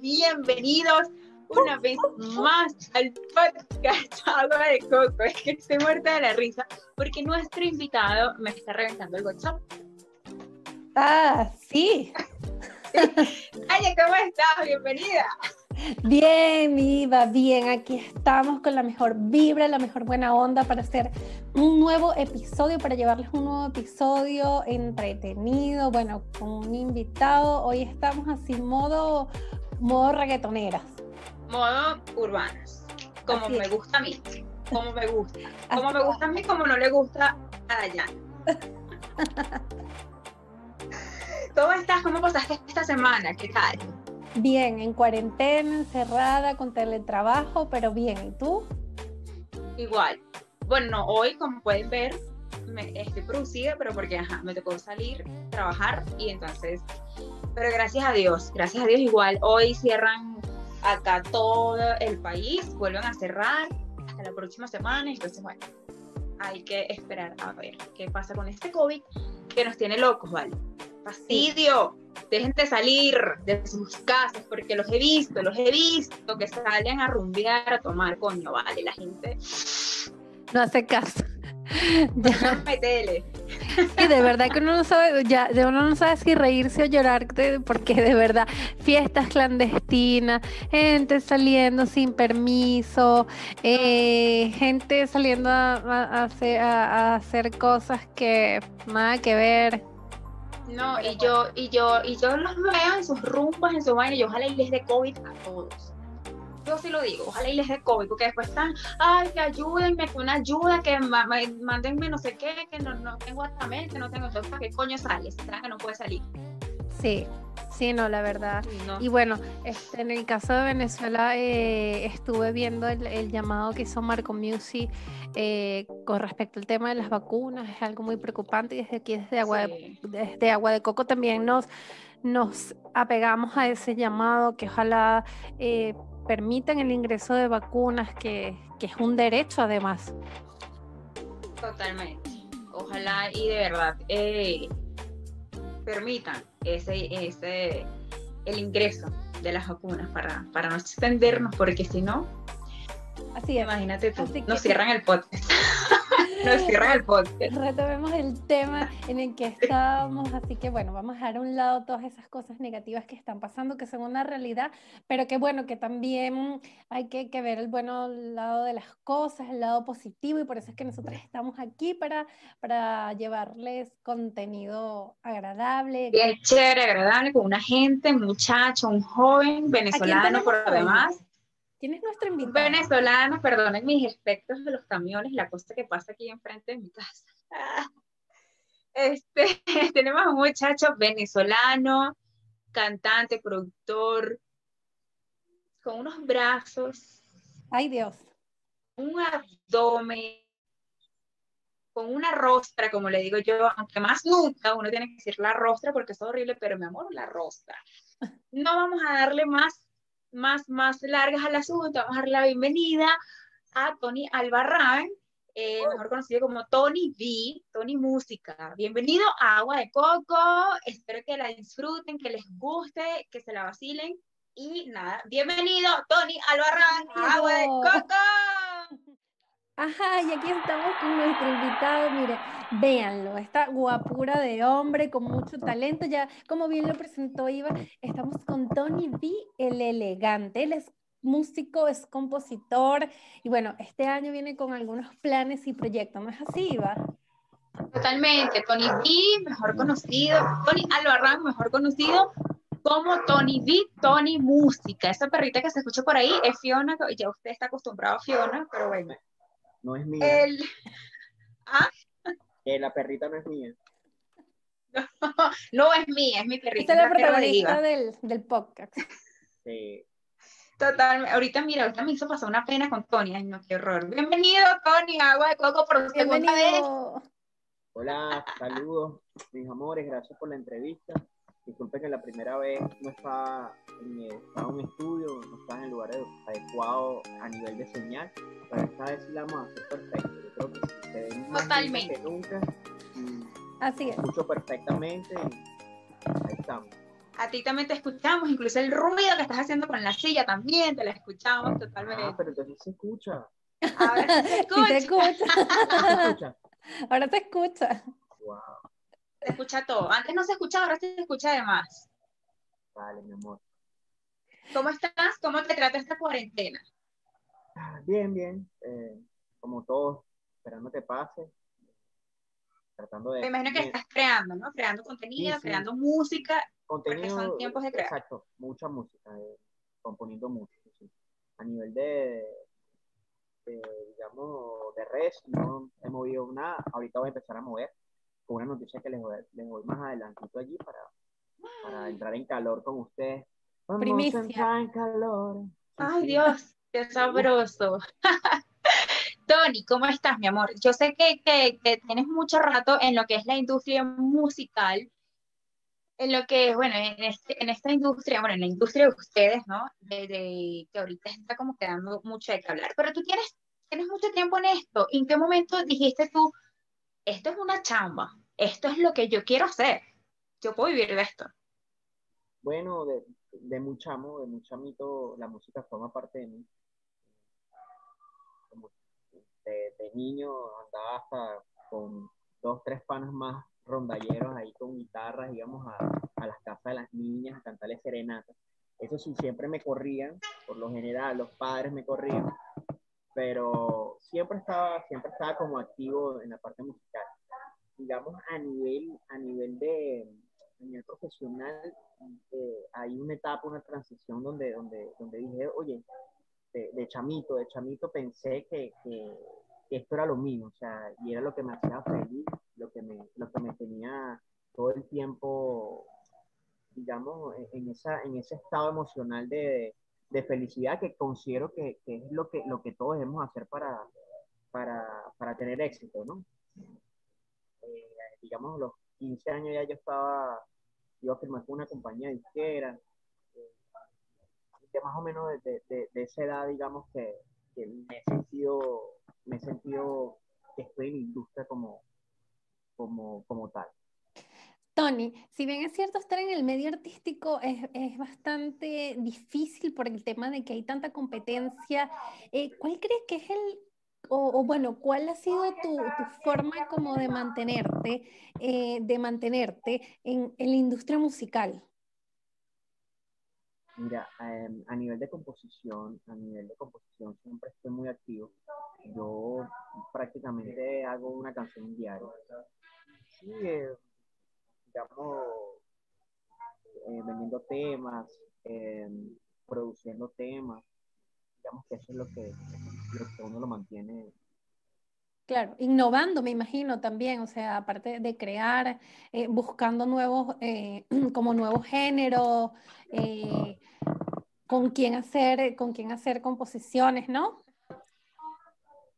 bienvenidos una vez más al podcast Agua de Coco. Es que estoy muerta de la risa porque nuestro invitado me está reventando el WhatsApp. Ah, sí. ¿cómo estás? Bienvenida. Bien, Viva, bien. Aquí estamos con la mejor vibra, la mejor buena onda para hacer un nuevo episodio, para llevarles un nuevo episodio entretenido, bueno, con un invitado. Hoy estamos así, modo, modo reggaetoneras. Modo urbanas, como me gusta a mí, como me gusta. Como me gusta a mí, como no le gusta a Dayana. ¿Cómo estás? ¿Cómo pasaste esta semana? ¿Qué tal? Bien, en cuarentena, encerrada, con teletrabajo, pero bien. ¿Y tú? Igual. Bueno, hoy, como pueden ver, me, estoy producida, pero porque ajá, me tocó salir, trabajar y entonces, pero gracias a Dios, gracias a Dios igual, hoy cierran acá todo el país, vuelven a cerrar hasta la próxima semana, entonces bueno, hay que esperar a ver qué pasa con este COVID que nos tiene locos, ¿vale? Fastidio dejen de salir de sus casas, porque los he visto, los he visto que salen a rumbear, a tomar, coño, vale, la gente no hace caso. Ya. Y de verdad que uno no sabe, ya, uno no sabe si reírse o llorar, porque de verdad, fiestas clandestinas, gente saliendo sin permiso, eh, gente saliendo a, hacer, a, hacer, cosas que nada que ver. No, y yo, y yo, y yo los veo en sus rumbas, en su vaina, y ojalá les dé COVID a todos. Yo sí lo digo, ojalá y les dé COVID, porque después están, ay, que ayúdenme, que una ayuda, que mándenme no sé qué, que no, no tengo que no tengo, entonces, qué coño sale? ¿Será que no puede salir? Sí, Sí, no, la verdad. Y bueno, este, en el caso de Venezuela eh, estuve viendo el, llamado que hizo Marco Music eh, con respecto al tema de las vacunas, es algo muy preocupante y desde aquí, desde Agua, de, desde Agua de Coco también nos, nos apegamos a ese llamado que ojalá eh, permitan el ingreso de vacunas, que, que es un derecho además. Totalmente. Ojalá y de verdad permitan ese, ese, el ingreso de las vacunas para, para no extendernos, porque si no, Así imagínate tú, nos cierran el podcast. nos cierran el podcast. Retomemos el tema en el que estábamos, así que bueno, vamos a dejar a un lado todas esas cosas negativas que están pasando, que son una realidad, pero que bueno, que también hay que, que ver el bueno lado de las cosas, el lado positivo, y por eso es que nosotros estamos aquí para, para llevarles contenido agradable. Bien chévere, agradable, con una gente, un muchacho, un joven venezolano por lo demás ¿Quién es nuestro invitado? Venezolano, perdonen mis efectos de los camiones, la cosa que pasa aquí enfrente de mi casa. Este, tenemos a un muchacho venezolano, cantante, productor, con unos brazos. Ay Dios. Un abdomen, con una rostra, como le digo yo, aunque más nunca uno tiene que decir la rostra porque es horrible, pero mi amor, la rostra. No vamos a darle más más, más largas al asunto, vamos a dar la bienvenida a Tony Albarrán, eh, mejor conocido como Tony V, Tony Música. Bienvenido a Agua de Coco, espero que la disfruten, que les guste, que se la vacilen. Y nada, bienvenido Tony Albarrán a Agua de Coco. Ajá, y aquí estamos con nuestro invitado, mire, véanlo, esta guapura de hombre con mucho talento, ya como bien lo presentó Iva, estamos con Tony B, el elegante, él es músico, es compositor, y bueno, este año viene con algunos planes y proyectos, ¿no es así, Iva? Totalmente, Tony B, mejor conocido, Tony Albarrán, mejor conocido como Tony B, Tony Música, esa perrita que se escucha por ahí es Fiona, ya usted está acostumbrado a Fiona, pero bueno, no es mía. El... ¿Ah? Que la perrita no es mía. No, es mía, es mi perrita. Esta es la protagonista del, del podcast. Sí. Total, ahorita mira, ahorita me hizo pasar una pena con Tony, ay no, qué horror. Bienvenido, Tony, agua de coco por segunda vez. Hola, saludos, mis amores, gracias por la entrevista. Disculpe que la primera vez no estaba en, estaba en un estudio, no estaba en el lugar adecuado a nivel de señal, pero esta vez sí la vamos a hacer perfecto. Yo creo que sí, se ve más Totalmente. que nunca. Así es. Escucho perfectamente y ahí estamos. A ti también te escuchamos, incluso el ruido que estás haciendo con la silla también te la escuchamos totalmente. Ah, pero entonces se escucha. Ahora se escucha. te escucha. ¿Se escucha? Ahora te escucha. Wow. Se escucha todo. Antes no se escuchaba, ahora se escucha de más. Vale, mi amor. ¿Cómo estás? ¿Cómo te trata esta cuarentena? Bien, bien. Eh, como todos, esperando que pase. Tratando de. Me imagino que estás creando, ¿no? Creando contenido, Sí, sí. creando música. contenido. son tiempos de crear. Exacto, mucha música, eh, componiendo mucho. sí. A nivel de, de, digamos, de redes, no he movido nada. Ahorita voy a empezar a mover con una noticia que les voy, les voy más adelantito allí para, para entrar en calor con ustedes. Vamos a entrar en calor. Ay. Dios, qué sabroso. Tony, ¿cómo estás, mi amor? Yo sé que, que, que tienes mucho rato en lo que es la industria musical, en lo que, bueno, en, este, en esta industria, bueno, en la industria de ustedes, ¿no? De, de- que ahorita está como quedando mucho de qué hablar, pero tú tienes, tienes mucho tiempo en esto. ¿En qué momento dijiste tú, esto es una chamba, esto es lo que yo quiero hacer, yo puedo vivir de esto? Bueno, de, de muy chamo, de muy chamito, la música forma parte de mí. De niño andaba hasta con dos, tres panas más rondalleros ahí con guitarras, íbamos a, a las casas de las niñas a cantarles serenatas. Eso sí, siempre me corrían, por lo general los padres me corrían, pero siempre estaba, siempre estaba como activo en la parte musical. Digamos, a nivel, a nivel de, a nivel profesional, eh, hay una etapa, una transición donde, donde, donde dije, oye, de, de chamito, de chamito pensé que, que, que esto era lo mío, o sea, y era lo que me hacía feliz, lo que me, lo que me tenía todo el tiempo, digamos, en, esa, en ese estado emocional de, de felicidad que considero que, que es lo que, lo que todos debemos hacer para, para, para tener éxito, ¿no? Eh, digamos, a los 15 años ya yo estaba, iba a firmar con una compañía disquera, eh, más o menos de, de, de esa edad, digamos, que, que me he sentido, me he sentido que estoy en industria como, como, como tal. Tony, si bien es cierto estar en el medio artístico es, es bastante difícil por el tema de que hay tanta competencia, eh, ¿cuál crees que es el, o, bueno, cuál ha sido tu, forma como de mantenerte, eh, de mantenerte en, en la industria musical? Mira, eh, a nivel de composición, a nivel de composición siempre estoy muy activo. Yo prácticamente hago una canción diaria. Sí, eh, eh, vendiendo temas, eh, produciendo temas. Digamos que eso es lo que, lo que uno lo mantiene. Claro, innovando, me imagino también, o sea, aparte de crear, eh, buscando nuevos, eh, como nuevos géneros, eh, con quién hacer, con quién hacer composiciones, ¿no?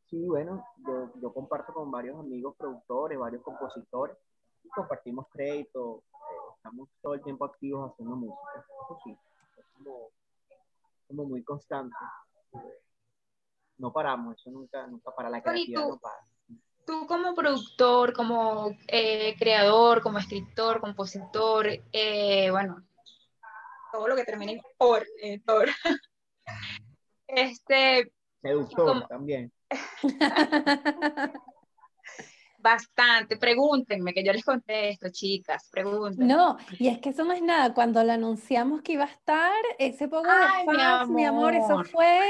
Sí, bueno, yo, yo comparto con varios amigos productores, varios compositores, compartimos crédito, eh, estamos todo el tiempo activos haciendo música. Eso sí, es como, como muy constante. No paramos, eso nunca, nunca para la creatividad, tú- no para. Tú como productor, como eh, creador, como escritor, compositor, eh, bueno, todo lo que termine en or. Este, Seductor como- también. bastante. Pregúntenme, que yo les contesto, chicas, pregúntenme. No, y es que eso no es nada. Cuando le anunciamos que iba a estar, ese poco de Ay, mi fans, mi amor, eso amor. fue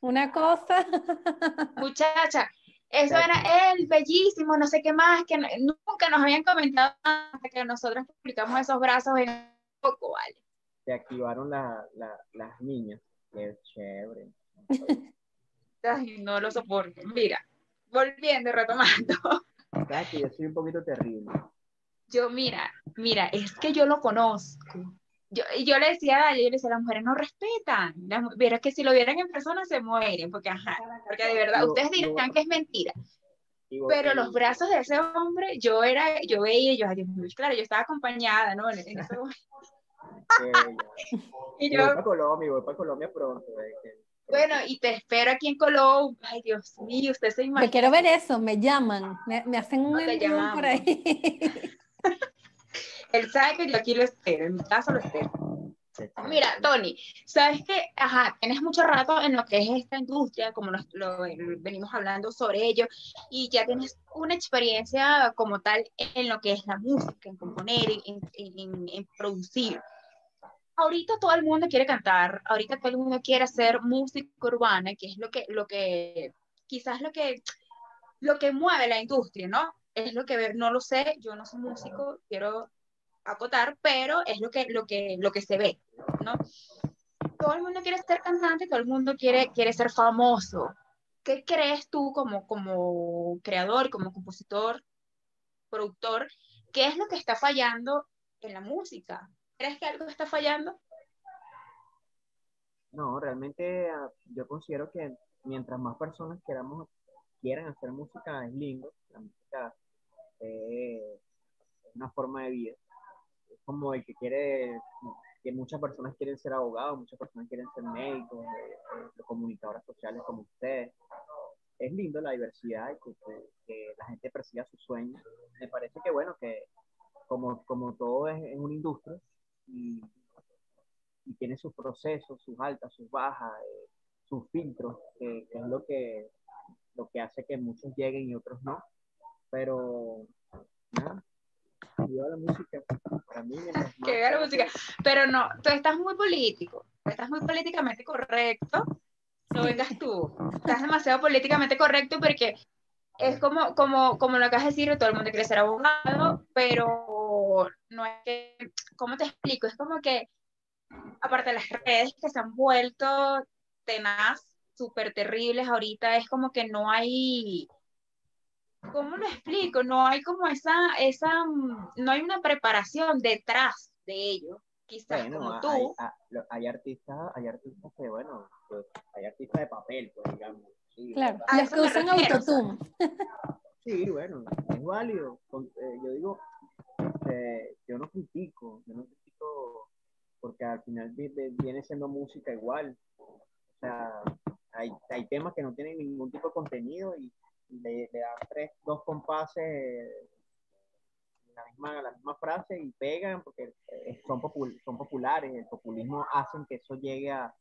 una cosa. Muchacha, eso era él, bellísimo, no sé qué más, que nunca nos habían comentado hasta que nosotros publicamos esos brazos en un poco, ¿vale? Se activaron la- la- las niñas. Qué chévere. Ay, no lo soporto. Mira, volviendo, retomando. Sabes que yo soy un poquito terrible. Yo, mira, mira, es que yo lo conozco. Yo, y yo le decía a ella, yo le decía, las mujeres no respetan. Las Pero es que si lo vieran en persona se mueren, porque ajá, porque de verdad, Yo- ustedes yo- dirán que es mentira, pero los brazos de ese hombre, yo era, yo veía, yo, claro, yo estaba acompañada, ¿no? En, ese Y y voy yo, para Colombia, voy para Colombia pronto. eh, que- bueno, y te espero aquí en Colón. Ay, Dios mío, usted se Yo imagina. quiero ver eso, me llaman, me, me hacen un No envío por ahí. Él sabe que yo aquí lo espero, en mi casa lo espero. Mira, Tony, sabes que, ajá, tienes mucho rato en lo que es esta industria, como lo venimos hablando sobre ello, y ya tienes una experiencia como tal en lo que es la música, en componer, en, en, en producir. Ahorita todo el mundo quiere cantar, ahorita todo el mundo quiere hacer música urbana, que es lo que, lo que, quizás lo que, lo que mueve la industria, ¿no? Es lo que, no lo sé, yo no soy músico, quiero acotar, pero es lo que, lo que, lo que se ve, ¿no? Todo el mundo quiere ser cantante, todo el mundo quiere, quiere ser famoso. ¿Qué crees tú como, como creador, como compositor, productor? ¿Qué es lo que está fallando en la música? ¿Crees que algo está fallando? No, realmente ah, yo considero que mientras más personas queramos, quieran hacer música es lindo. La música es una forma de vida como el que quiere, que muchas personas quieren ser abogados, muchas personas quieren ser médicos, eh, eh, comunicadores sociales como ustedes. Es lindo la diversidad y que, la gente persiga sus sueños. Me parece que, bueno, que como, como todo es en una industria y, tiene sus procesos, sus altas, sus bajas, eh, sus filtros, que, es lo que, lo que hace que muchos lleguen y otros no. Pero, nada, la música. Para mí, que la música. Pero no, tú estás muy político, estás muy políticamente correcto. No vengas tú. Estás demasiado políticamente correcto porque es como, como, como lo acabas de decir, todo el mundo quiere ser abogado, pero no es que, ¿cómo te explico? Es como que, aparte de las redes que se han vuelto tenaz, súper terribles ahorita, es como que no hay, ¿cómo lo explico? No hay como esa, esa, no hay una preparación detrás de ello. Quizás como tú. Hay, artistas, hay artistas que, bueno, pues, hay artistas de papel, pues digamos. claro, los que usan autotune. Sí, bueno, es válido. Eh, yo digo, este, yo no critico, yo no critico porque al final viene siendo música igual. O sea, hay, hay temas que no tienen ningún tipo de contenido y le, dan tres, dos compases la misma, la misma frase y pegan porque eh, son, son populares, el populismo hacen que eso llegue a,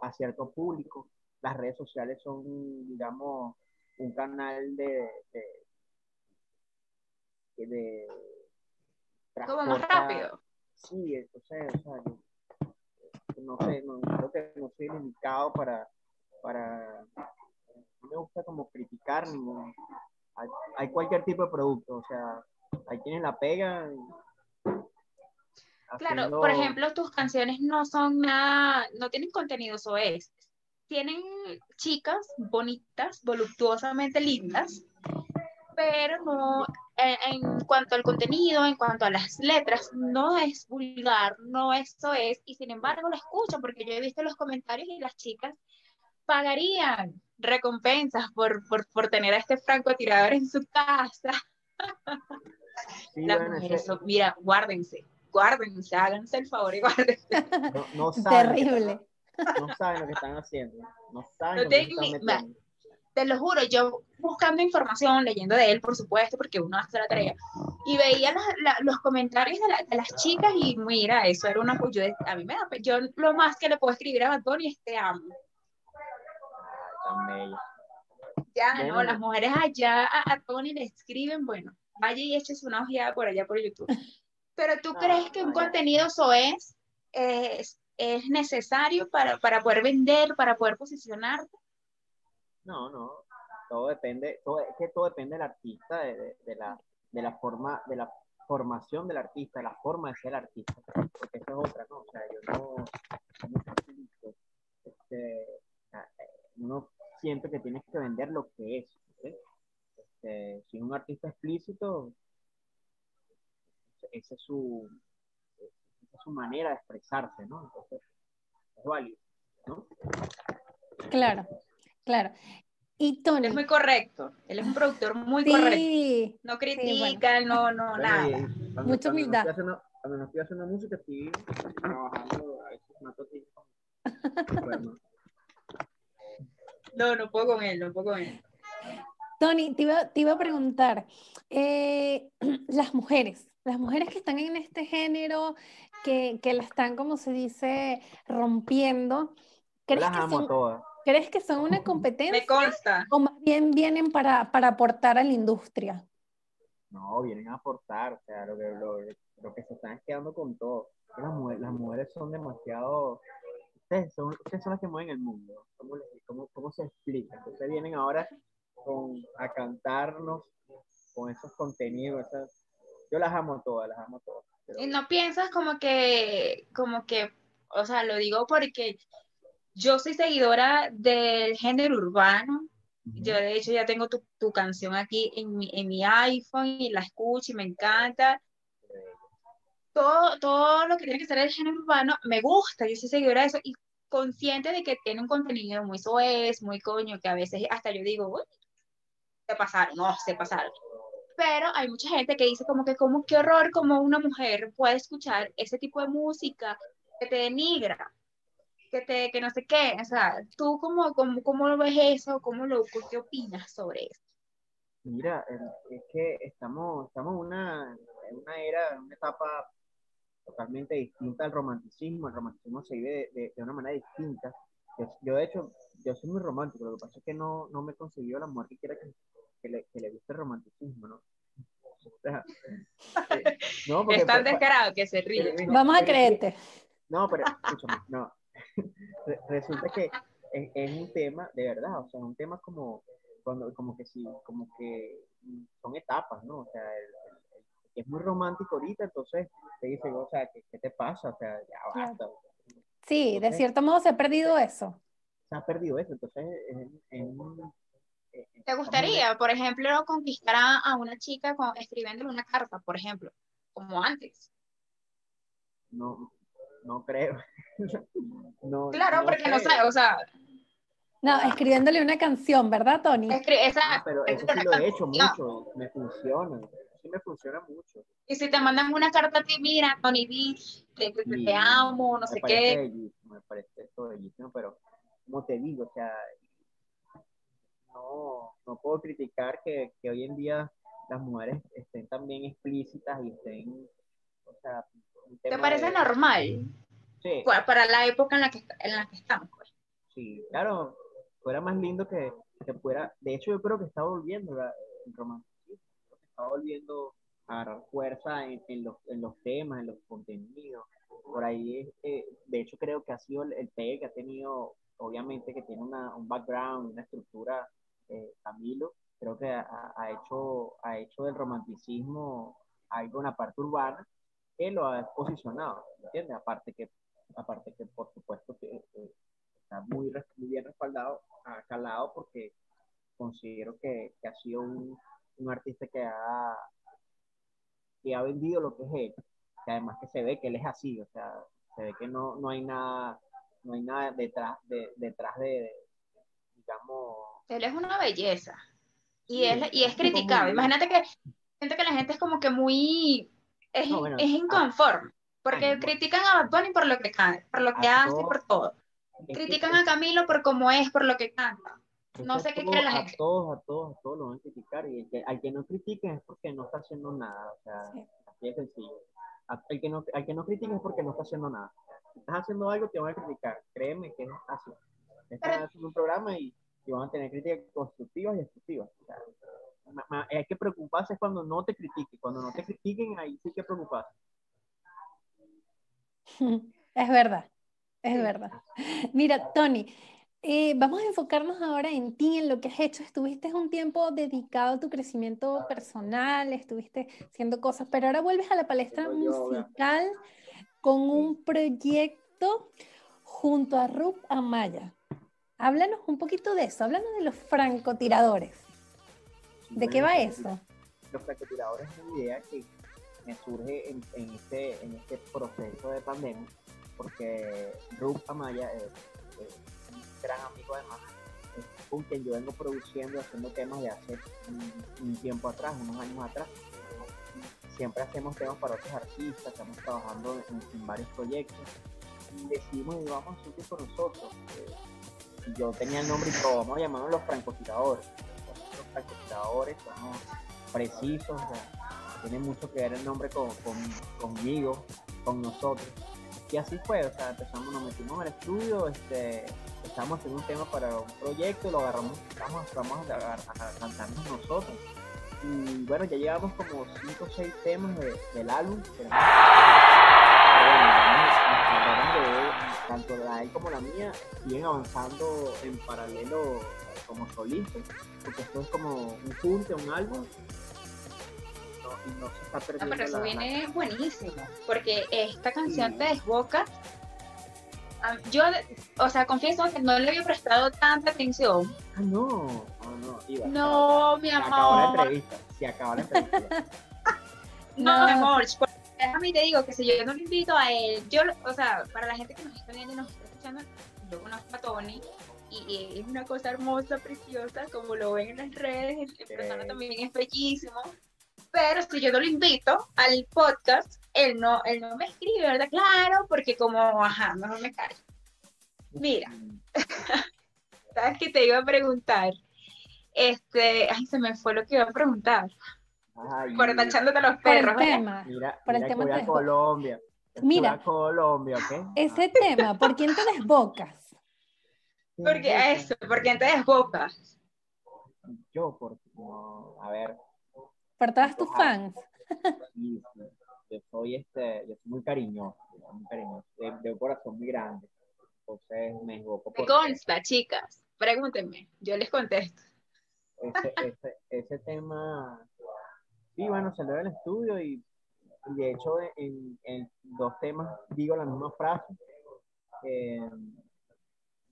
a, cierto público. Las redes sociales son, digamos, un canal de ¿Cómo más rápido? Sí, o sea, o sea no sé, no, creo que no soy limitado para, para no me gusta como criticar ningún. Hay, cualquier tipo de producto, o sea, hay quienes la pegan. Claro, por ejemplo, tus canciones no son nada, no tienen contenido es Tienen chicas bonitas, voluptuosamente lindas, pero no, en, en, cuanto al contenido, en cuanto a las letras, no es vulgar, no eso es, y sin embargo lo escucho porque yo he visto los comentarios y las chicas pagarían recompensas por, por, por tener a este francotirador en su casa. mira, guárdense, guárdense, háganse el favor y guárdense. No, Terrible. no saben lo que están haciendo. No saben lo que están Te lo juro, yo buscando información, leyendo de él, por supuesto, porque uno hace la tarea, y veía los, los comentarios de, de, las chicas y mira, eso era una... Yo, a mí me da... Yo lo más que le puedo escribir a Antonio es te amo ya, no, las mujeres allá a, Tony le escriben, bueno, vaya y eches una ojeada por allá por YouTube. Pero tú crees que un contenido eso es, es, necesario para, para poder vender, para poder posicionarte? No, no, todo depende, todo, es que todo depende del artista, de, la, de la forma, de la formación del artista, de la forma de ser artista, porque eso es otra, ¿no? O sea, yo no, este, uno siente que tienes que vender lo que es. Este, si un artista explícito, esa es su, esa es su manera de expresarse, ¿no? Entonces, es válido, ¿no? Claro, claro. Y Tony. Es muy correcto. Él es un productor muy correcto. No critica, no, no, nada. Mucha humildad. Cuando no estoy haciendo música, estoy trabajando a veces mato bueno, no, no puedo con él, no puedo con él. Tony, te iba, a preguntar, eh, las mujeres, las mujeres que están en este género, que, que la están, como se dice, rompiendo, ¿crees, que son, ¿crees que son una competencia? Me consta. ¿O más bien vienen para, para aportar a la industria? No, vienen a aportar, o sea, lo que, lo, lo que se están quedando con todo. Las mujeres, las mujeres son demasiado ustedes son, ustedes son las que mueven el mundo. ¿Cómo, cómo, cómo se explica? Ustedes vienen ahora con, a cantarnos con esos contenidos. yo las amo todas, las amo todas. Y no piensas como que, como que, o sea, lo digo porque yo soy seguidora del género urbano. Yo de hecho ya tengo tu, tu canción aquí en mi, en mi iPhone y la escucho y me encanta todo, todo lo que tiene que ser el género urbano me gusta, yo soy seguidora de eso y consciente de que tiene un contenido muy soez, muy coño, que a veces hasta yo digo, uy, se pasaron, no, se pasaron. Pero hay mucha gente que dice como que, como qué horror como una mujer puede escuchar ese tipo de música que te denigra, que te, que no sé qué, o sea, tú cómo, cómo, cómo lo ves eso, cómo lo, qué opinas sobre eso. Mira, es que estamos, estamos una, en una era, una etapa totalmente distinta al romanticismo. El romanticismo se vive de, de, una manera distinta. Yo, de hecho, yo soy muy romántico, lo que pasa es que no, no me he conseguido la mujer que quiera que, que, le, que le, guste el romanticismo, ¿no? Eh, no es tan descarado que se ríe. Vamos a creerte. No, pero escúchame, no. Resulta que es, es, un tema, de verdad, o sea, es un tema como, cuando, como que sí, como que son etapas, ¿no? O sea, el, es muy romántico ahorita, entonces te dice, o sea, ¿qué, qué te pasa? O sea, ya basta. Sí, de cierto modo se ha perdido eso. Se ha perdido eso, entonces en, ¿Te gustaría, por ejemplo, conquistar a, una chica con, escribiéndole una carta, por ejemplo, como antes? No, no creo. no, claro, porque no sé, o sea... No, escribiéndole una canción, ¿verdad, Tony? Exacto. Ah, pero eso sí lo he hecho mucho, me funciona me funciona mucho. Y si te mandan una carta a ti, mira, Tony B, te, te, amo, no sé qué. me parece esto bellísimo, pero como te digo, o sea, no, no puedo criticar que, que hoy en día las mujeres estén también explícitas y estén, o sea, ¿Te parece normal? Sí. Para la época en la que, en la que estamos. Pues. Sí, claro, fuera más lindo que, que fuera, de hecho yo creo que está volviendo el romance está volviendo a agarrar fuerza en, en, los, en, los, temas, en los contenidos. Por ahí, eh, de hecho, creo que ha sido el, el pegue que ha tenido, obviamente, que tiene una, un background, una estructura, eh, Camilo, creo que ha, ha, hecho, ha hecho del romanticismo algo, una parte urbana, que lo ha posicionado, ¿entiendes? Aparte que, aparte que por supuesto, que eh, está muy, muy bien respaldado, ha calado, porque considero que, que ha sido un un artista que ha, que ha vendido lo que es él, que además que se ve que él es así, o sea, se ve que no, no hay nada, no hay nada detrás de, detrás de, digamos... Él es una belleza. Y, es, y es criticado. Imagínate que que la gente es como que muy, es, es inconforme, porque critican a Bad Bunny por lo que canta, por lo que hace, por todo. Critican a Camilo por cómo es, por lo que canta. No sé qué quiere la gente. A todos, a todos, a todos lo van a criticar y el que, al que no critiquen es porque no está haciendo nada, o sea, así de sencillo. Al que, no, al que no critiquen es porque no está haciendo nada. Si estás haciendo algo, te van a criticar. Créeme que es así. Están haciendo un programa y, y, van a tener críticas constructivas y destructivas. O sea, hay que preocuparse cuando no te critiquen. Cuando no te critiquen, ahí sí que preocuparse. Es verdad, es verdad. Mira, Tony, eh, vamos a enfocarnos ahora en ti, en lo que has hecho. Estuviste un tiempo dedicado a tu crecimiento personal, estuviste haciendo cosas, pero ahora vuelves a la palestra musical con un proyecto junto a Rup Amaya. Háblanos un poquito de eso, háblanos de los francotiradores. ¿De qué va eso? Los francotiradores es una idea que me surge en, este, en este proceso de pandemia, porque Rup Amaya es gran amigo además, con quien yo vengo produciendo haciendo temas de hace un, tiempo atrás, unos años atrás. Siempre hacemos temas para otros artistas, estamos trabajando en, varios proyectos y decidimos y vamos a hacer con nosotros. Eh, yo tenía el nombre y todo, vamos a llamarnos los francotiradores. Los francotiradores somos precisos, tiene mucho que ver el nombre con, conmigo, con nosotros. Y así fue, o sea, empezamos, nos metimos al estudio, este, estamos haciendo un tema para un proyecto, lo agarramos, vamos, vamos a, a, cantarnos nosotros. Y bueno, ya llevamos como 5 o 6 temas del álbum. Pero, tanto la de él como la mía siguen avanzando en paralelo como solistas, porque esto es como un junte, un álbum y no se está perdiendo. pero eso viene buenísimo, porque esta canción te desboca. Yo, o sea, confieso que no le había prestado tanta atención. Ah, no, no, no, iba, No, mi amor. Se acabó la entrevista, se acabó la entrevista. no, mi amor, déjame te digo que si yo no lo invito a él, yo, o sea, para la gente que nos está viendo y nos está escuchando, yo conozco a Tony y, es una cosa hermosa, preciosa, como lo ven en las redes, en persona también es bellísimo. Pero si yo no lo invito al podcast, él no, él no me escribe, ¿verdad? Claro, porque como, ajá, mejor me callo. Mira, ¿sabes qué te iba a preguntar? Este, ay, se me fue lo que iba a preguntar. por estar echándote los perros. Por el tema. Mira, por el tema de Colombia. Mira, Colombia, ¿ok? Ese tema, ¿por quién te desbocas? Porque eso, ¿por quién te desbocas? Yo, porque, no, a ver, por todas tus fans. Sí, Yo soy este, yo soy muy cariñoso, muy cariñoso, de, un corazón muy grande. Entonces me equivoco. ¿Qué consta, chicas? Pregúntenme, yo les contesto. Ese, ese, ese tema, sí, bueno, salió del estudio y, de hecho en, en, dos temas digo la misma frase. Eh,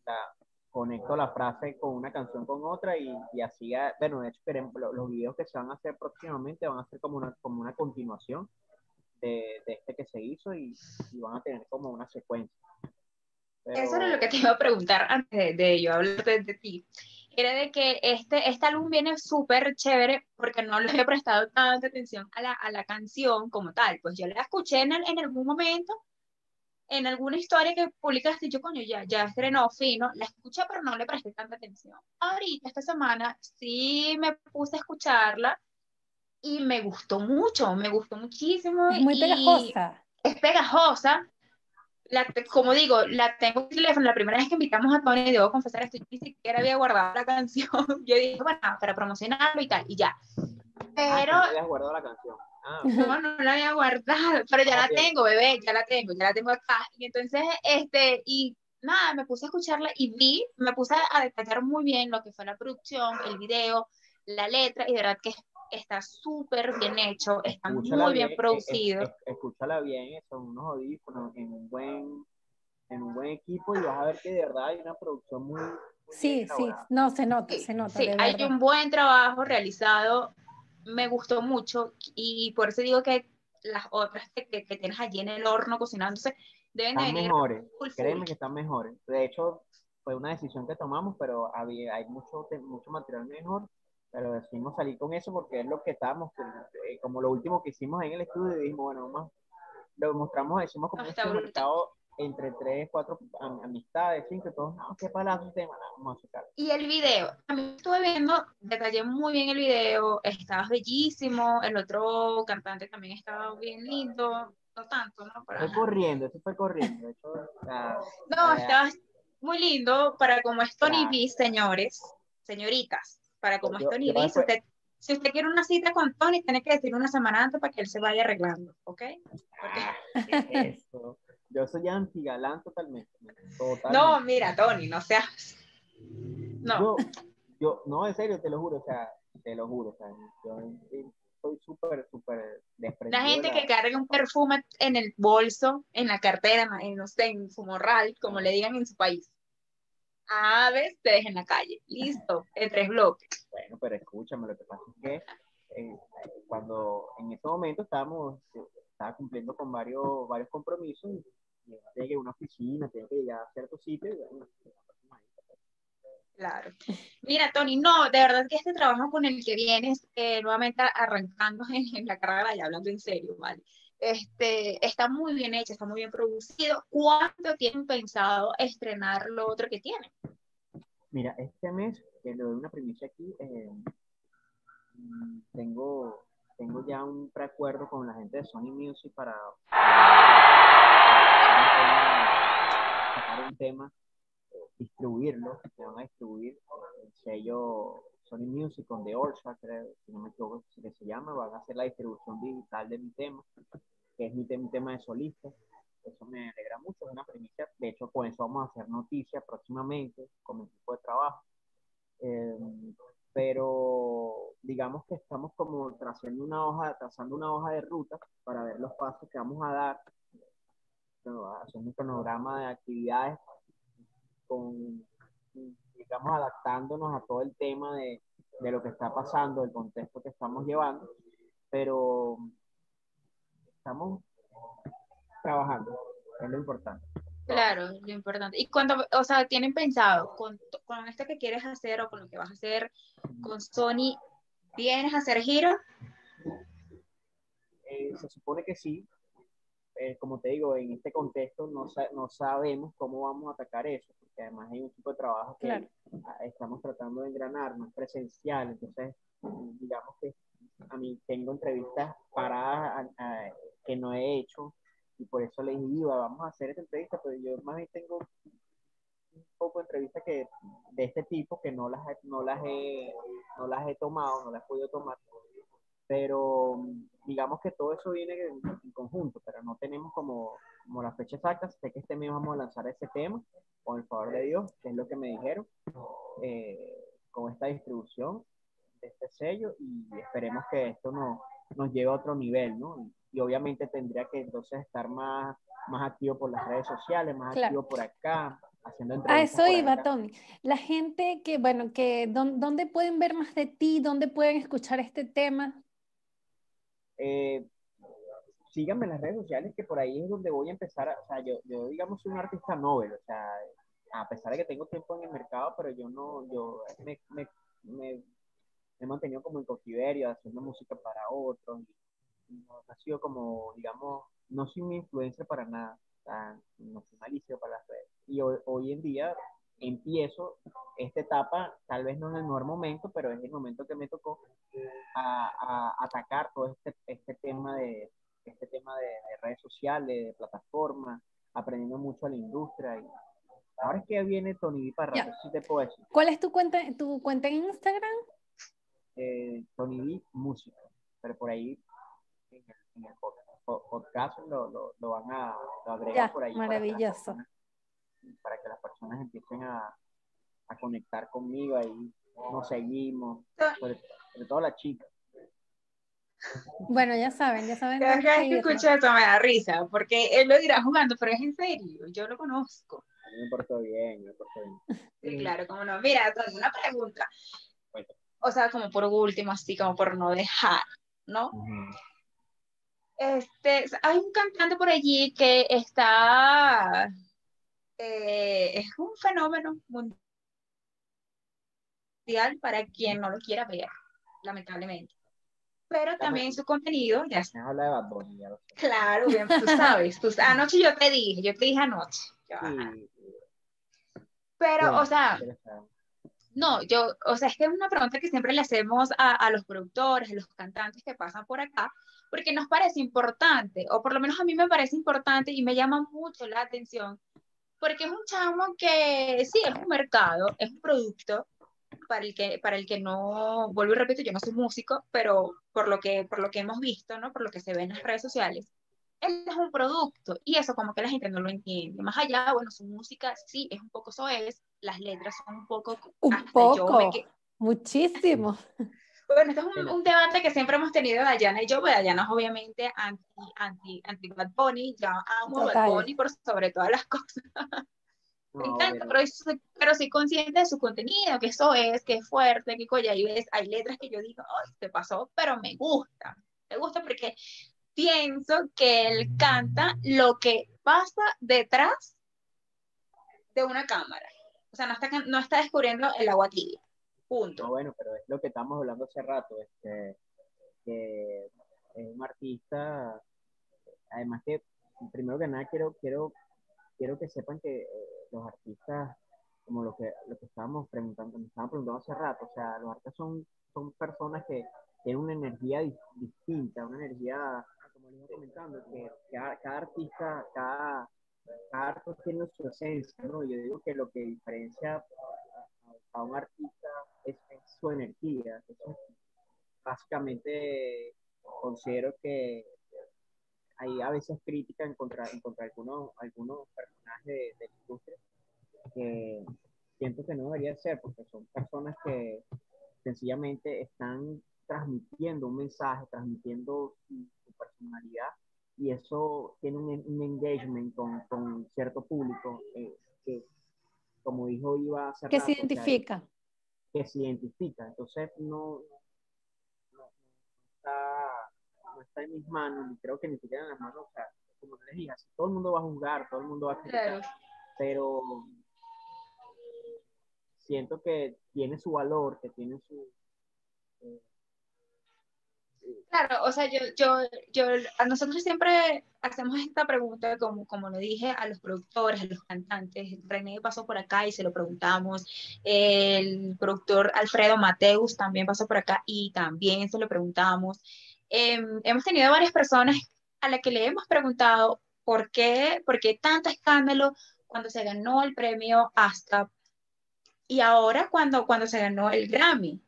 la, conecto la frase con una canción con otra y, y así, bueno, de hecho, los, videos que se van a hacer próximamente van a ser como una, como una continuación de, de este que se hizo y, y, van a tener como una secuencia. Eso era lo que te iba a preguntar antes de, yo hablarte de, ti. Era de que este, este álbum viene súper chévere porque no le he prestado tanta atención a la, a la canción como tal. Pues yo la escuché en, en algún momento, en alguna historia que publicaste, yo, coño, ya, ya estrenó fino, la escuché, pero no le presté tanta atención. Ahorita, esta semana, sí me puse a escucharla y me gustó mucho, me gustó muchísimo. Es muy pegajosa. Es pegajosa. La, como digo, la tengo en teléfono. La primera vez que invitamos a Tony, debo confesar, esto, ni siquiera había guardado la canción. Yo dije, bueno, para promocionarlo y tal, y ya. Ah, pero. Ah, habías guardado la canción. Ah, no, no la había guardado, pero ya la tengo, bebé, ya la tengo, ya la tengo acá. Y entonces, este, y nada, me puse a escucharla y vi, me puse a detallar muy bien lo que fue la producción, el video, la letra, y de verdad que está súper bien hecho, está muy bien, producido. escúchala bien, son unos audífonos en un buen en un buen equipo y vas a ver que de verdad hay una producción muy, sí, sí, no, se nota, se nota. Sí, hay un buen trabajo realizado me gustó mucho y por eso digo que las otras que, que, tienes allí en el horno cocinándose deben están mejores, créeme que están mejores. De hecho, fue una decisión que tomamos, pero había, hay mucho, mucho material mejor, pero decidimos salir con eso porque es lo que estábamos, eh, como lo último que hicimos en el estudio, y dijimos, bueno, vamos, lo mostramos, decimos como mercado entre tres, cuatro amistades, cinco, todos, no, qué palazo tema, vamos a sacar. Y el video, también estuve viendo, detallé muy bien el video, estabas bellísimo, el otro cantante también estaba bien lindo, no tanto, ¿no? fue corriendo, eso fue corriendo. no, estabas muy lindo para como es Tony B, señores, señoritas, para como es Tony B, si usted, si usted quiere una cita con Tony, tiene que decir una semana antes para que él se vaya arreglando, ¿ok? Porque... Eso. Yo soy anti-galán totalmente, No, mira, Tony, no seas. No. Yo, no, en serio, te lo juro, o sea, te lo juro, o sea, yo soy súper, súper La gente que carga un perfume en el bolso, en la cartera, en, no sé, en su morral, como le digan en su país. A veces te deja en la calle, listo, en tres bloques. Bueno, pero escúchame, lo que pasa es que eh, cuando en ese momento estábamos, estaba cumpliendo con varios, varios compromisos tiene que ir a una oficina, tiene que llegar a cierto sitio. Claro. Mira, Tony, no, de verdad que este trabajo con el que vienes, eh, nuevamente arrancando en, la carrera, ya hablando en serio, ¿vale? Este, está muy bien hecho, está muy bien producido. ¿Cuándo tienen pensado estrenar lo otro que tienen? Mira, este mes, que le doy una primicia aquí, eh, tengo, tengo tenemos ya un preacuerdo con la gente de Sony Music para un tema, distribuirlo, se van a distribuir el sello Sony Music con The Orsa, creo, si no me equivoco, que se llama, van a hacer la distribución digital de mi tema, que es mi, tema de solista. Eso me alegra mucho, es una primicia. De hecho, con eso vamos a hacer noticias próximamente con mi equipo de trabajo. Eh, pero digamos que estamos como trazando una hoja, trazando una hoja de ruta para ver los pasos que vamos a dar, haciendo un cronograma de actividades con, digamos, adaptándonos a todo el tema de, de lo que está pasando, el contexto que estamos llevando, pero estamos trabajando, es lo importante. Claro, lo importante. Y cuando, o sea, tienen pensado con, con esto que quieres hacer o con lo que vas a hacer con Sony, ¿vienes a hacer gira? Eh, se supone que sí. Eh, como te digo, en este contexto no, no sabemos cómo vamos a atacar eso, porque además hay un tipo de trabajo que estamos tratando de engranar, más presencial. Entonces, digamos que a mí tengo entrevistas paradas que no he hecho y por eso les iba, vamos a hacer esta entrevista, pero yo más bien tengo un poco de entrevistas que, de este tipo que no las, no, las he, no las he tomado, no las he podido tomar, pero digamos que todo eso viene en, conjunto, pero no tenemos como, como la fecha exacta, sé que este mes vamos a lanzar ese tema, con el favor de Dios, que es lo que me dijeron, eh, con esta distribución de este sello y esperemos que esto nos, nos lleve a otro nivel, ¿no? y obviamente tendría que entonces estar más, más activo por las redes sociales, más activo por acá. A eso iba, Tony. La gente que, bueno, que ¿dónde pueden ver más de ti? ¿Dónde pueden escuchar este tema? Eh, síganme en las redes sociales, que por ahí es donde voy a empezar. o sea, yo, yo, digamos, soy un artista novel, o sea, a pesar de que tengo tiempo en el mercado, pero yo no, yo me, me, me, he mantenido como en cautiverio, haciendo música para otros, no ha sido como, digamos, no soy una influencia para nada, no soy malicio para las redes. Y hoy, hoy, en día empiezo esta etapa, tal vez no en el mejor momento, pero es el momento que me tocó a, atacar todo este, este tema de este tema de, redes sociales, de plataformas, aprendiendo mucho a la industria. Y ahora es que viene Tony B para si te puedo decir. ¿Cuál es tu cuenta, tu cuenta en Instagram? Eh, Tony B Música, pero por ahí en el, podcast, lo, lo, lo, van a agregar por ahí. Maravilloso. Para que, las personas empiecen a, a conectar conmigo ahí, nos seguimos, sobre, todo las chicas. Bueno, ya saben, ya saben. Cada vez que escucho esto me da risa, porque él lo dirá jugando, pero es en serio, yo lo conozco. A mí me portó bien, me portó bien. Sí, claro, como no. Mira, entonces una pregunta. O sea, como por último, así como por no dejar, ¿no? Este, hay un cantante por allí que está, eh, es un fenómeno mundial para quien no lo quiera ver, lamentablemente. Pero también su contenido ya está. Habla de Bad Claro, bien, tú sabes. anoche yo te dije, yo te dije anoche. Pero, o sea, no, yo, o sea, es que es una pregunta que siempre le hacemos a, a, los productores, a los cantantes que pasan por acá, porque nos parece importante, o por lo menos a mí me parece importante y me llama mucho la atención, porque es un chamo que sí, es un mercado, es un producto para el que, para el que no, vuelvo y repito, yo no soy músico, pero por lo que, por lo que hemos visto, ¿no? por lo que se ve en las redes sociales, él es un producto y eso como que la gente no lo entiende. Más allá, bueno, su música sí es un poco soez, las letras son un poco... Un poco, muchísimo. Bueno, este es un, debate que siempre hemos tenido Dayana y yo, pues Dayana es obviamente anti, anti, anti Bad Bunny, ya amo Bad Bunny por sobre todas las cosas. Me encanta, pero, pero, soy consciente de su contenido, que eso es, que es fuerte, que coño, hay, hay letras que yo digo, ay, te pasó, pero me gusta. Me gusta porque pienso que él canta lo que pasa detrás de una cámara. O sea, no está, no está descubriendo el agua tibia. Punto. bueno, pero es lo que estamos hablando hace rato, este, que es un artista, además que, primero que nada, quiero, quiero, quiero que sepan que eh, los artistas, como lo que, lo que estábamos preguntando, me estaban preguntando hace rato, o sea, los artistas son, son personas que tienen una energía distinta una energía, como les iba comentando, que cada, cada artista, cada, cada artista tiene su esencia, ¿no? Yo digo que lo que diferencia a, un artista es, su energía. básicamente considero que hay a veces crítica en contra, en contra algunos, algunos personajes de, de la industria que siento que no debería ser, porque son personas que sencillamente están transmitiendo un mensaje, transmitiendo su, personalidad, y eso tiene un, engagement con, con, cierto público eh, que, como dijo Iba hace Que se identifica. Que, se identifica. Entonces, no, no, está, no está en mis manos, y creo que ni siquiera en las manos, o sea, como les dije, todo el mundo va a juzgar, todo el mundo va a criticar, pero siento que tiene su valor, que tiene su... Eh, claro, o sea, yo, yo, yo, a nosotros siempre hacemos esta pregunta, como, como lo dije, a los productores, a los cantantes. René pasó por acá y se lo preguntamos. El productor Alfredo Mateus también pasó por acá y también se lo preguntamos. Em, hemos tenido varias personas a las que le hemos preguntado por qué, por qué tanto escándalo cuando se ganó el premio hasta y ahora cuando, cuando se ganó el Grammy,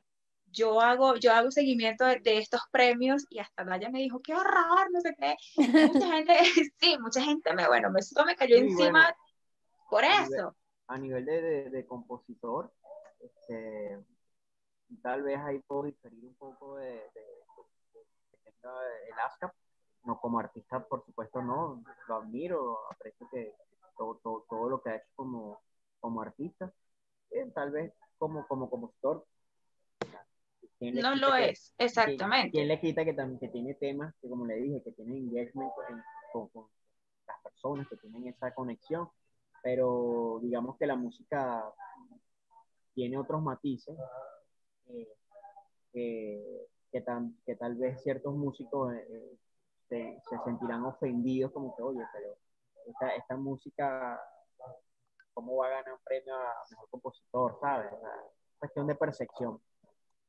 yo hago, yo hago seguimiento de, estos premios y hasta Daya me dijo, qué horror, no sé qué. Mucha gente, sí, mucha gente me, bueno, me, me cayó encima por eso. a nivel de, de, compositor, este, tal vez ahí puedo diferir un poco de, el ASCAP, no como artista, por supuesto, no, lo admiro, aprecio que todo, todo, todo lo que ha hecho como artista, tal vez como, como compositor. No lo es, exactamente. ¿Quién, le quita que, también, que tiene temas que, como le dije, que tienen engagement con, con, las personas, que tienen esa conexión? Pero digamos que la música tiene otros matices eh, que, que, que, tal vez ciertos músicos eh, eh, se, se, sentirán ofendidos como que, oye, pero esta, esta música cómo va a ganar un premio a mejor compositor, ¿sabes? cuestión de percepción.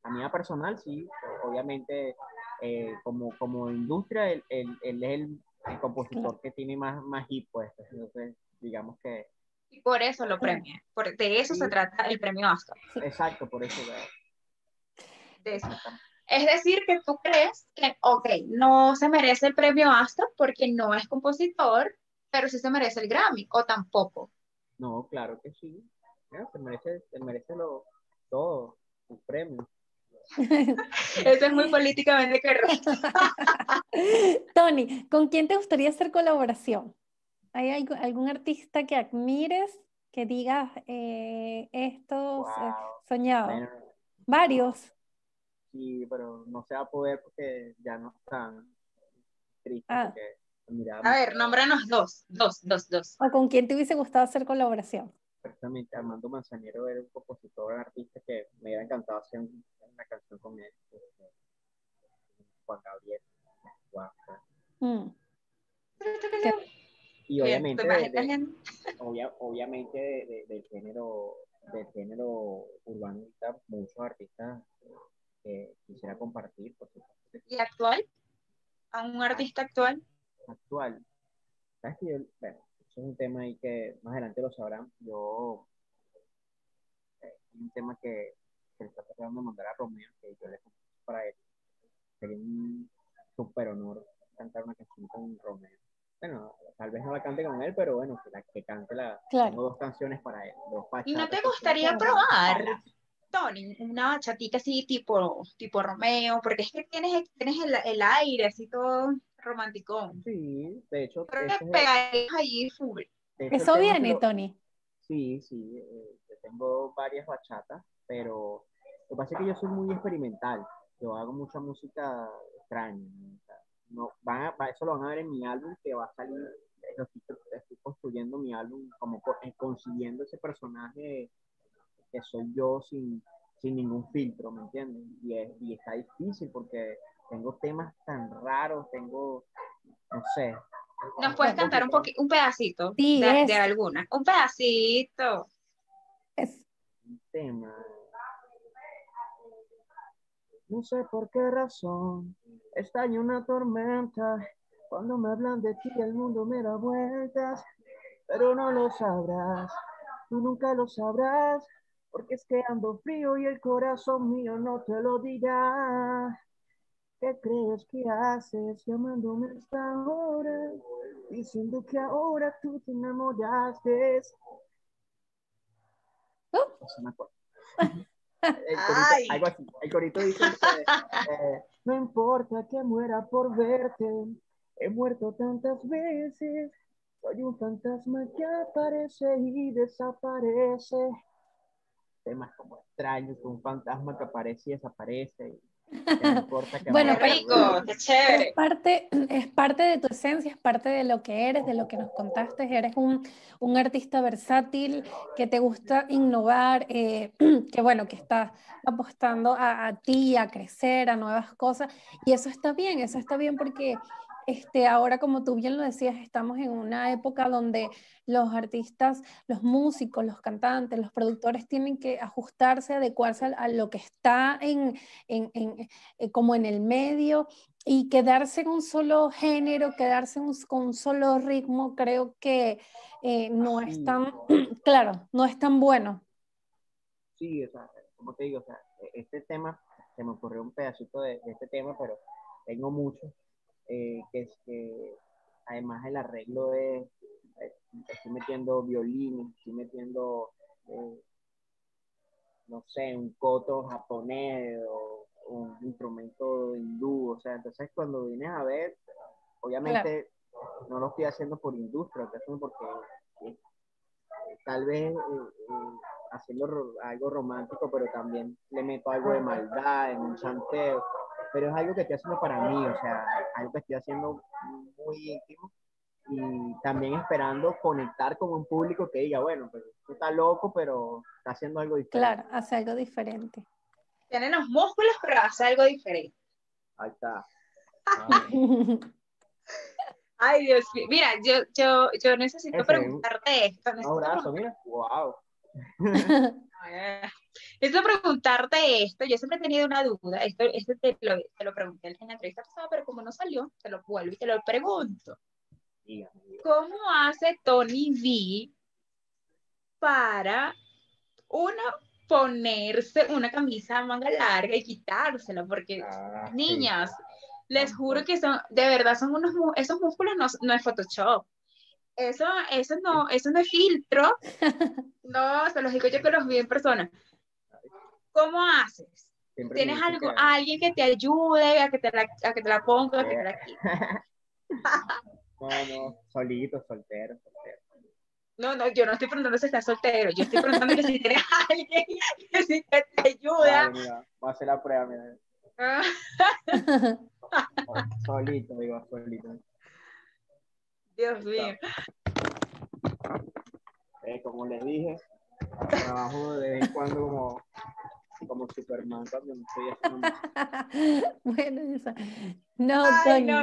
A mí personal, sí, obviamente, eh, como, como industria, él, es el, compositor que tiene más, más hit puestos. Entonces, digamos que. Y por eso lo premia. Por, de eso se trata el premio Oscar. Exacto, por eso. De eso. Es decir, que tú crees que, ok, no se merece el premio Astor porque no es compositor, pero sí se merece el Grammy, o tampoco. No, claro que sí. se merece, se merece lo, todo, un premio. Eso es muy políticamente correcto. Tony, ¿con quién te gustaría hacer colaboración? ¿Hay algún artista que admires, que digas eh, esto soñado? Varios. Sí, pero no se va a poder porque ya no están tristes. Ah. A ver, nómbranos dos, dos, dos, dos. ¿O con quién te hubiese gustado hacer colaboración? Exactamente, Armando Manzanero era un compositor, un artista que me hubiera encantado hacer una canción con él. Este, Juan Gabriel. Mm. Y obviamente, obviamente del género del género urbano muchos artistas que quisiera compartir, por supuesto. ¿Y actual? ¿A un artista actual? actual. ¿Sabes que bueno, eso es un tema ahí que más adelante lo sabrán. Yo, eh, un tema que, que le está tratando de mandar a Romeo, que yo le compuse para él. Sería un súper honor cantar una canción con Romeo. Bueno, tal vez no la cante con él, pero bueno, que, la, que cante la. Tengo dos canciones para él. ¿Y no te gustaría probar? Tony, una bachatica así tipo, tipo Romeo, porque es que tienes, tienes el, el aire así todo romántico. Sí, de hecho. Pero te pegarías ahí full. Eso viene, Tony. Sí, sí, eh, tengo varias bachatas, pero lo que pasa es que yo soy muy experimental. Yo hago mucha música extraña. no, van a, eso lo van a ver en mi álbum que va a salir. Estoy, estoy construyendo mi álbum como eh, consiguiendo ese personaje que soy yo sin, sin ningún filtro, ¿me entiendes? Y, y está difícil porque tengo temas tan raros, tengo, no sé. ¿Nos puedes cantar un, un pedacito de, alguna? Un pedacito. Un tema. No sé por qué razón estalla una tormenta. Cuando me hablan de ti, el mundo me da vueltas, pero no lo sabrás, tú nunca lo sabrás, porque es que ando frío y el corazón mío no te lo dirá. ¿Qué crees que haces llamándome hasta ahora? Diciendo que ahora tú te enamoraste. El algo así. El corito dice, eh, no importa que muera por verte, he muerto tantas veces, soy un fantasma que aparece y desaparece. Temas como extraños, un fantasma que aparece y desaparece bueno, rico, qué chévere. Es parte, es parte de tu esencia, es parte de lo que eres, de lo que nos contaste. Eres un, un artista versátil que te gusta innovar, eh, que bueno, que estás apostando a, a ti, a crecer, a nuevas cosas. Y eso está bien, eso está bien porque este, ahora, como tú bien lo decías, estamos en una época donde los artistas, los músicos, los cantantes, los productores tienen que ajustarse, adecuarse a, lo que está en, en, en, eh, como en el medio y quedarse en un solo género, quedarse con un solo ritmo, creo que eh, no es tan, claro, no es tan bueno. Sí, o sea, como te digo, o sea, e-, este tema, se me ocurrió un pedacito de, de este tema, pero tengo mucho eh, que es que además el arreglo es, eh, estoy metiendo violín, estoy metiendo, eh, no sé, un koto japonés o un instrumento hindú, o sea, entonces cuando vienes a ver, obviamente no lo estoy haciendo por industria, lo estoy haciendo porque tal vez haciendo algo romántico, pero también le meto algo de maldad en un chanteo pero es algo que estoy haciendo para mí, o sea, algo que estoy haciendo muy íntimo y también esperando conectar con un público que diga, bueno, pues está loco, pero está haciendo algo diferente. Claro, hace algo diferente. Tiene los músculos, pero hace algo diferente. Ahí está. Ay, Dios mío. Mira, yo, yo, yo necesito preguntarte esto. Un abrazo, mira. Wow. Necesito preguntarte esto. Yo siempre he tenido una duda. Esto, esto te, lo, te, lo, pregunté en la entrevista pasada, pero como no salió, te lo vuelvo y te lo pregunto. ¿Cómo hace Tony V para, uno, ponerse una camisa manga larga y quitársela? Porque, ah, niñas, les juro que son, de verdad, son unos, esos músculos no, no es Photoshop eso, eso no, eso no es filtro. No, se los digo yo que los vi en persona. ¿Cómo haces? ¿Tienes algo, alguien que te ayude a que te la, a que te la ponga, a que te la quite? no, no, solito, soltero, soltero. No, no, yo no estoy preguntando si estás soltero, yo estoy preguntando que si tienes alguien que si te, ayuda. mira, voy a hacer la prueba, mira. Ah. solito, digo, solito. Dios mío. Eh, como les dije, trabajo de vez en cuando como, como Superman cuando estoy haciendo Bueno, esa. No, Tony,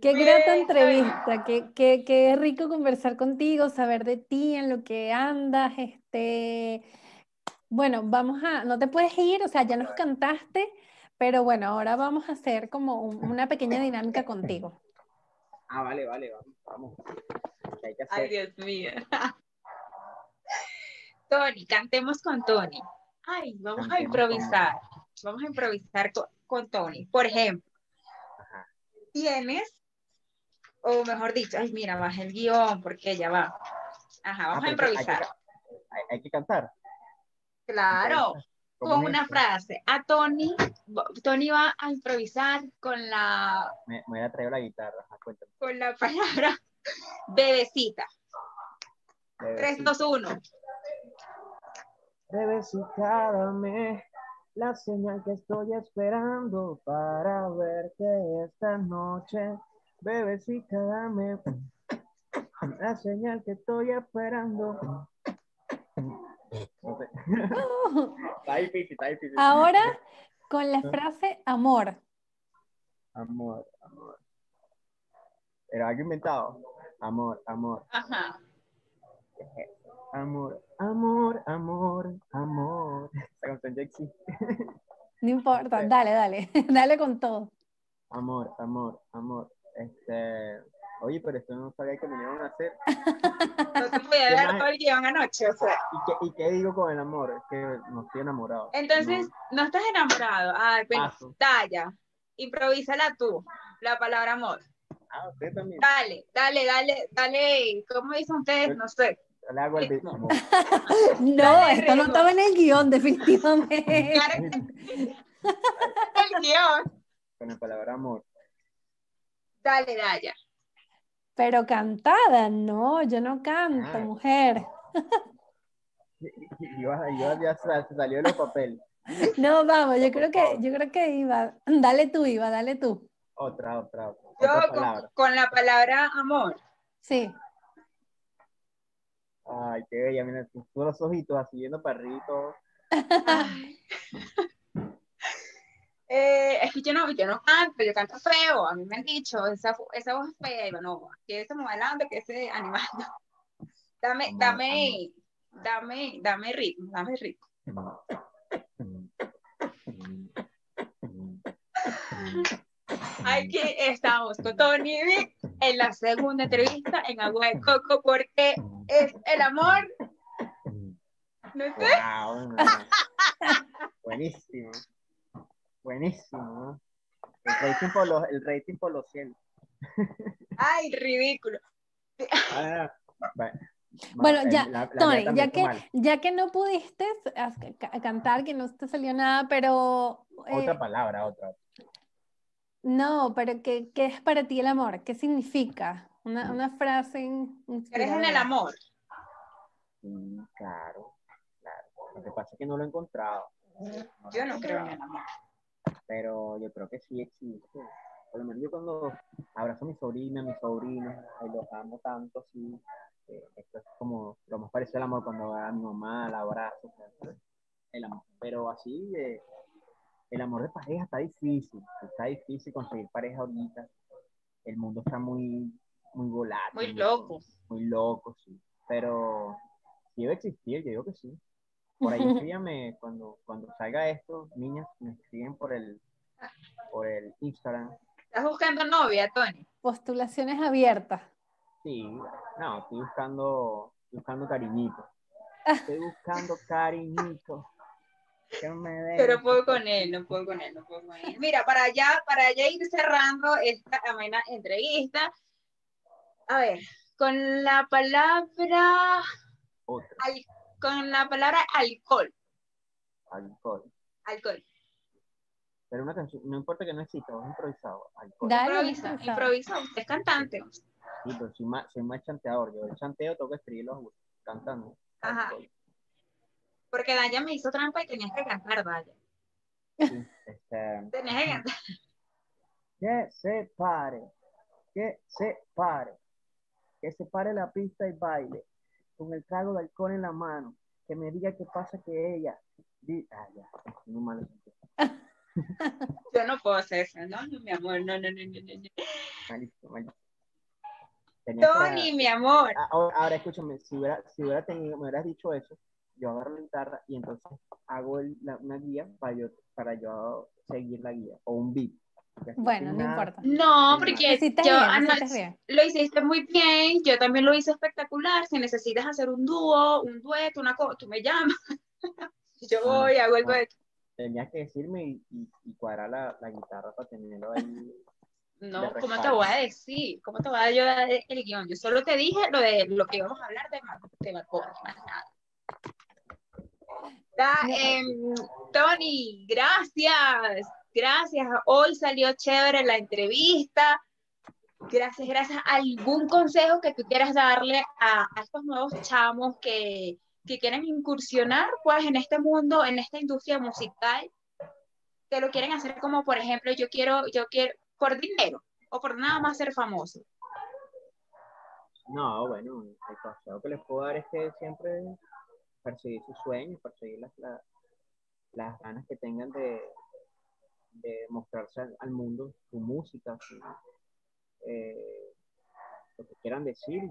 qué grata entrevista, qué, qué, qué, rico conversar contigo, saber de ti, en lo que andas, este... Bueno, vamos a, no te puedes ir, o sea, ya nos cantaste, pero bueno, ahora vamos a hacer como una pequeña dinámica contigo. Ah, vale, vale, vamos. Ay, Dios mío. Tony, cantemos con Tony. Ay, vamos a improvisar. Vamos a improvisar con, Tony. Por ejemplo, tienes, o mejor dicho, ay, mira, baja el guion porque ya va. Ajá, vamos ah, a improvisar. Hay que, cantar. Claro, con una frase. A Tony, Tony va a improvisar con la. Me, voy a traer la guitarra, Con la palabra bebecita. bebecita. 3, 2, 1. Bebecita, dame la señal que estoy esperando para verte esta noche. Bebecita, dame la señal que estoy esperando. está difícil, está difícil. Ahora con la frase amor. Amor, amor. Era algo inventado. Amor, amor. Ajá. Amor, amor, amor, amor. Esta canción ya existe. No importa, dale, dale, dale con todo. Amor, amor, amor. Este, oye, pero esto no sabía que me iban a hacer. No te podía dar todo el guion anoche, o sea. ¿Y qué, ¿Y qué, digo con el amor? Es que no estoy enamorado. Entonces, no, estás enamorado. Ay, pero talla. Improvísala tú, la palabra amor. Ah, usted también. Dale, dale, dale, dale. ¿Cómo dicen ustedes? No sé. Le hago el ritmo. no, esto no estaba en el guion, definitivamente. el guion. Con la palabra amor. Dale, Daya. Pero cantada, no, yo no canto, ah. mujer. Yo, ya se salió de los papeles. No, vamos, yo creo que, yo creo que iba. Dale tú, Iba, dale tú. Otra, otra, otra. Yo con, la palabra amor. Sí. Ay, qué bella, mira, tú los ojitos así para arriba eh, es que yo no, yo no canto, yo canto feo, a mí me han dicho, esa, esa voz es fea, y bueno, que se modelando, que se animando. Dame, dame, dame, dame ritmo, dame ritmo. Aquí estamos con Tony en la segunda entrevista en Agua de Coco porque es el amor. ¿No sé? Buenísimo. Buenísimo. El rating por los, el rating por los cielos. Ay, ridículo. Ah, bueno, ya, Tony, ya que, ya que no pudiste cantar, que no te salió nada, pero... Otra eh, palabra, otra. No, pero ¿qué, ¿qué, es para ti el amor? ¿Qué significa? Una, una frase. ¿Eres en el amor? Mm, claro, claro. Lo que pasa es que no lo he encontrado. Yo no creo en el amor. Pero yo creo que sí existe. Por lo menos yo cuando abrazo a mi sobrina, a mis sobrinos, y los amo tanto, sí. Eh, esto es como lo más parecido al amor cuando a mi mamá la abrazo. el amor. Pero así de el amor de pareja está difícil, está difícil conseguir pareja ahorita. El mundo está muy, muy volátil. Muy loco. Muy, loco, sí. Pero si debe existir, yo digo que sí. Por ahí escríbame cuando, cuando salga esto, niñas, me escriben por el, por el Instagram. ¿Estás buscando novia, Tony? Postulaciones abiertas. Sí, no, estoy buscando, buscando cariñito. Estoy buscando cariñito. Pero puedo con él, no puedo con él, no puedo con él. Mira, para allá, para allá ir cerrando esta amena entrevista. A ver, con la palabra. con la palabra alcohol. Alcohol. Alcohol. Pero una canción, no importa que no exista, es improvisado. Alcohol. Dale, improvisa, improvisa, usted es cantante. Sí, pero soy más, soy más chanteador. Yo el chanteo tengo que escribirlo cantando. Ajá. Porque Daya me hizo trampa y tenías que cantar, Daya. Sí, este... Tenías que cantar. Que se pare, que se pare, que se pare la pista y baile, con el trago de alcohol en la mano, que me diga qué pasa que ella... Ah, ya, no malo. Yo no puedo hacer eso, no, no, mi amor, no, no, no, no, no. Malito, malito. Tony, mi amor. Ah, ahora, escúchame, si hubiera, si hubiera tenido, me hubieras dicho eso, yo agarro la guitarra y entonces hago una guía para yo, para yo seguir la guía o un beat. Bueno, no importa. No, porque yo, lo hiciste muy bien, yo también lo hice espectacular. Si necesitas hacer un dúo, un dueto, una cosa, tú me llamas. yo ah, voy, hago el dueto. Tenías que decirme y, y, cuadrar la, la, guitarra para tenerlo ahí. No, ¿cómo te voy a decir? ¿Cómo te voy a dar yo el guion? Yo solo te dije lo de lo que íbamos a hablar de, de más nada. Em, Tony, gracias, gracias. Hoy salió chévere la entrevista. Gracias, gracias. ¿Algún consejo que tú quieras darle a, estos nuevos chamos que, que, quieren incursionar pues en este mundo, en esta industria musical, que lo quieren hacer como, por ejemplo, yo quiero, yo quiero, por dinero o por nada más ser famoso? No, bueno, el consejo que les puedo dar es que siempre perseguir sus sueños, perseguir las, las, ganas que tengan de, de mostrarse al, mundo, su música, eh, lo que quieran decir.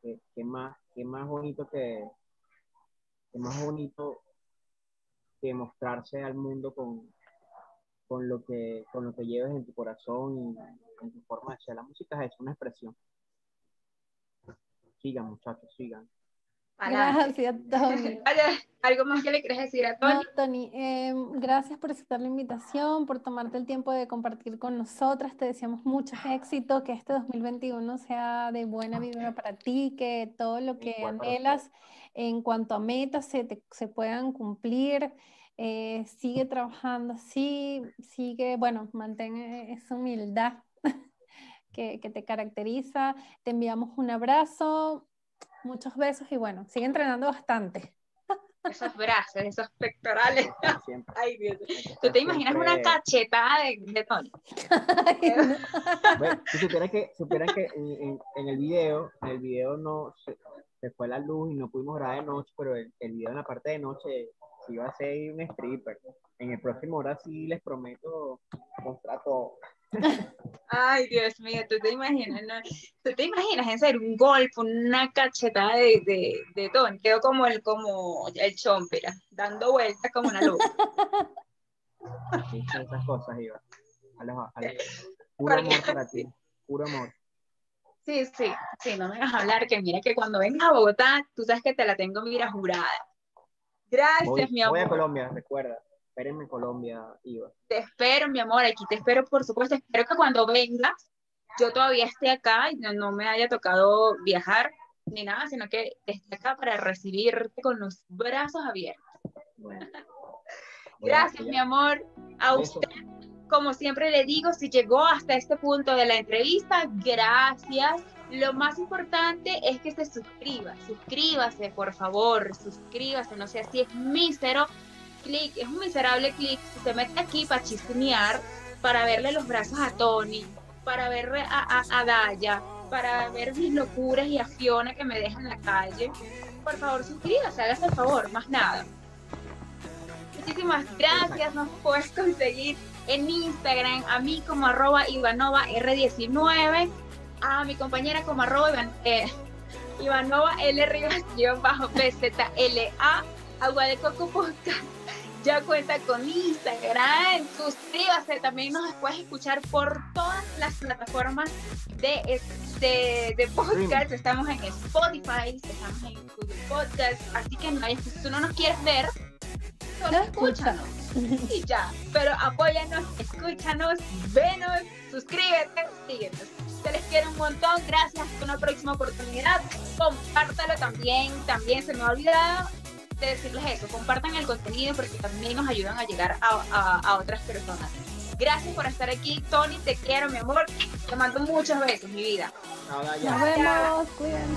¿Qué, más, qué más bonito que, qué más bonito que mostrarse al mundo con, con, lo que, con lo que lleves en tu corazón y en tu forma de ser. La música es una expresión. Sigan, muchachos, sigan. Gracias, Tony. ¿Algo más que le quieres decir a Tony? Tony, em, gracias por aceptar la invitación, por tomarte el tiempo de compartir con nosotras. Te deseamos muchos éxitos, que este 2021 sea de buena vida para ti, que todo lo que anhelas en cuanto a metas se, se puedan cumplir. Eh, sigue trabajando así, sigue, bueno, mantén esa humildad que, que te caracteriza. Te enviamos un abrazo, muchos besos y bueno, sigue entrenando bastante. Esos brazos, esos pectorales. Ay, Dios. ¿Tú te imaginas una cachetada de, de Tony? bueno, si supieras que, que en, en, el video, en el video no se, se, fue la luz y no pudimos grabar de noche, pero el, el video en la parte de noche iba a ser un stripper. En el próximo hora sí les prometo mostrar todo. Ay, Dios mío, tú te imaginas, ¿no? tú te imaginas en ser un golpe, una cachetada de, de, de Tony, quedó como el, como el chompera, dando vueltas como una luz. Esas cosas, Iba. Puro amor para ti, puro amor. Sí, sí, sí, no me vas a hablar, que mira que cuando vengas a Bogotá, tú sabes que te la tengo, mira, jurada. Gracias, mi amor. Voy a Colombia, recuerda espérenme en Colombia, Iva. Te espero, mi amor, aquí te espero, por supuesto. Espero que cuando vengas, yo todavía esté acá y no, me haya tocado viajar ni nada, sino que esté acá para recibirte con los brazos abiertos. Gracias, mi amor. A usted, como siempre le digo, si llegó hasta este punto de la entrevista, gracias. Lo más importante es que se suscriba, suscríbase, por favor, suscríbase, no sé si es mísero, clic, es un miserable clic, se mete aquí para chismear, para verle los brazos a Tony, para ver a, a, Daya, para ver mis locuras y a Fiona que me dejan en la calle, por favor suscríbase, hágase el favor, más nada. Muchísimas gracias, nos puedes conseguir en Instagram, a mí como arroba Ivanova R19, a mi compañera como arroba eh, Ivanova L Rivas bajo PZLA, Agua de Coco Podcast ya cuenta con Instagram. Suscríbase, también nos puedes escuchar por todas las plataformas de, de, de podcast. Estamos en Spotify, estamos en Google Podcast, así que no, si tú no nos quieres ver, solo escúchanos. Y ya, pero apóyanos, escúchanos, venos, suscríbete, síguenos. Se les quiere un montón, gracias. Hasta una próxima oportunidad. Compártalo también, también se me ha olvidado de decirles eso, compartan el contenido porque también nos ayudan a llegar a, a, otras personas. Gracias por estar aquí, Tony, te quiero, mi amor. Te mando muchos besos, mi vida. Nos vemos, cuídense.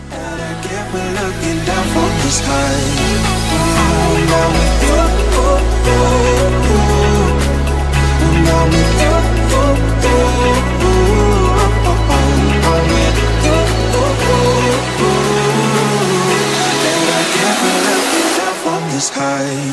is high.